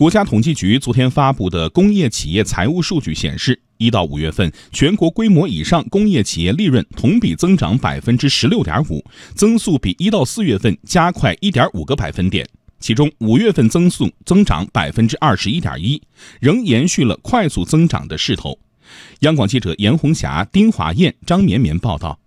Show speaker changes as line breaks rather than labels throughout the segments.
国家统计局昨天发布的工业企业财务数据显示，一到五月份，全国规模以上工业企业利润同比增长百分之十六点五，增速比一到四月份加快一点五个百分点。其中，五月份增速增长百分之二十一点一，仍延续了快速增长的势头。央广记者严红霞、丁华燕、张绵绵报道。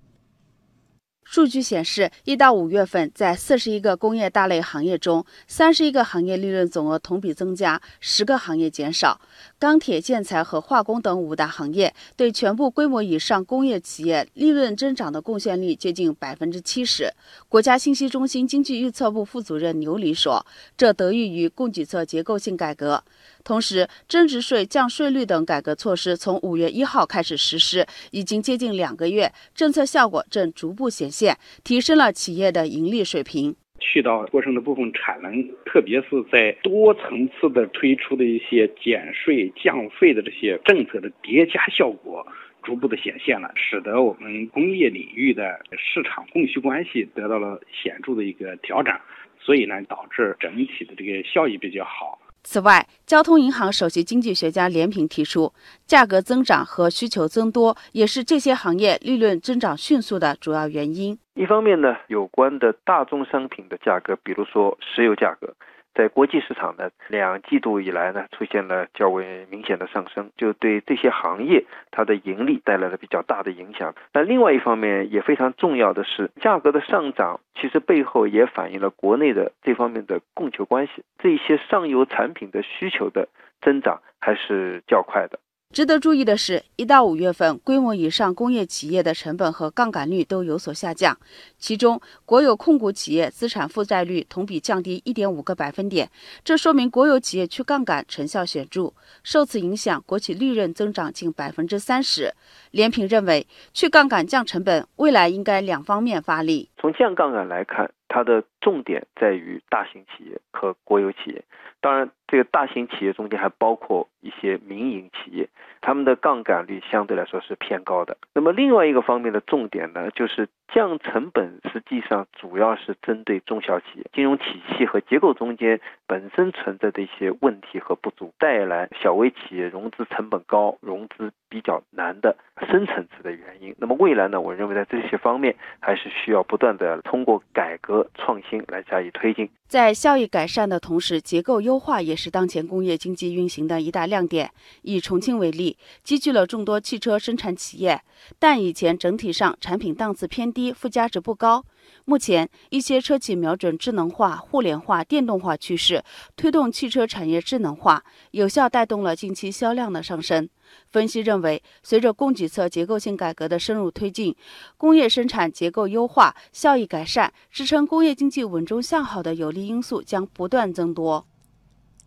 数据显示，一到五月份，在四十一个工业大类行业中，三十一个行业利润总额同比增加，十个行业减少。钢铁、建材和化工等五大行业对全部规模以上工业企业利润增长的贡献率接近百分之七十。国家信息中心经济预测部副主任牛黎说：“这得益于供给侧结构性改革。”同时，增值税降税率等改革措施从五月一号开始实施，已经接近两个月，政策效果正逐步显现，提升了企业的盈利水平。
去到过剩的部分产能，特别是在多层次的推出的一些减税降费的这些政策的叠加效果，逐步的显现了，使得我们工业领域的市场供需关系得到了显著的一个调整，所以呢，导致整体的这个效益比较好。
此外，交通银行首席经济学家连平提出，价格增长和需求增多也是这些行业利润增长迅速的主要原因。
一方面呢，有关的大宗商品的价格，比如说石油价格。在国际市场呢，两季度以来呢，出现了较为明显的上升，就对这些行业它的盈利带来了比较大的影响。那另外一方面也非常重要的是，价格的上涨其实背后也反映了国内的这方面的供求关系，这些上游产品的需求的增长还是较快的。
值得注意的是，一到五月份，规模以上工业企业的成本和杠杆率都有所下降。其中，国有控股企业资产负债率同比降低一点五个百分点，这说明国有企业去杠杆成效显著。受此影响，国企利润增长近百分之三十。连平认为，去杠杆降成本，未来应该两方面发力。
从降杠杆来看，它的重点在于大型企业和国有企业。当然，这个大型企业中间还包括一些民营企业，他们的杠杆率相对来说是偏高的。那么另外一个方面的重点呢，就是降成本，实际上主要是针对中小企业，金融体系和结构中间本身存在的一些问题和不足，带来小微企业融资成本高、融资比较难的深层次的原因。那么未来呢，我认为在这些方面还是需要不断的通过改革创新来加以推进。
在效益改善的同时，结构优化也是当前工业经济运行的一大亮点。以重庆为例，积聚了众多汽车生产企业，但以前整体上产品档次偏低，附加值不高。目前，一些车企瞄准智能化、互联化、电动化趋势，推动汽车产业智能化，有效带动了近期销量的上升。分析认为，随着供给侧结构性改革的深入推进，工业生产结构优化、效益改善，支撑工业经济稳中向好的有利因素将不断增多。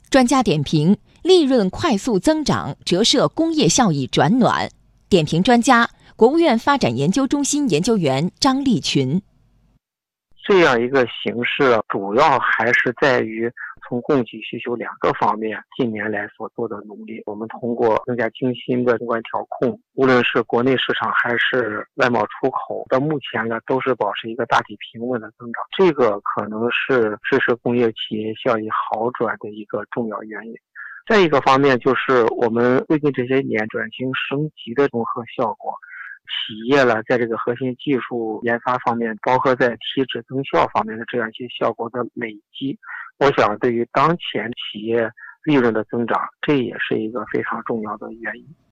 专家点评：利润快速增长折射工业效益转暖。点评专家：国务院发展研究中心研究员张立群。
这样一个形式，主要还是在于从供给需求两个方面近年来所做的努力。我们通过更加精心的宏观调控，无论是国内市场还是外贸出口，到目前呢都是保持一个大体平稳的增长。这个可能是支持工业企业效益好转的一个重要原因。再一个方面就是我们最近这些年转型升级的综合效果。企业呢，在这个核心技术研发方面，包括在提质增效方面的这样一些效果的累积，我想对于当前企业利润的增长，这也是一个非常重要的原因。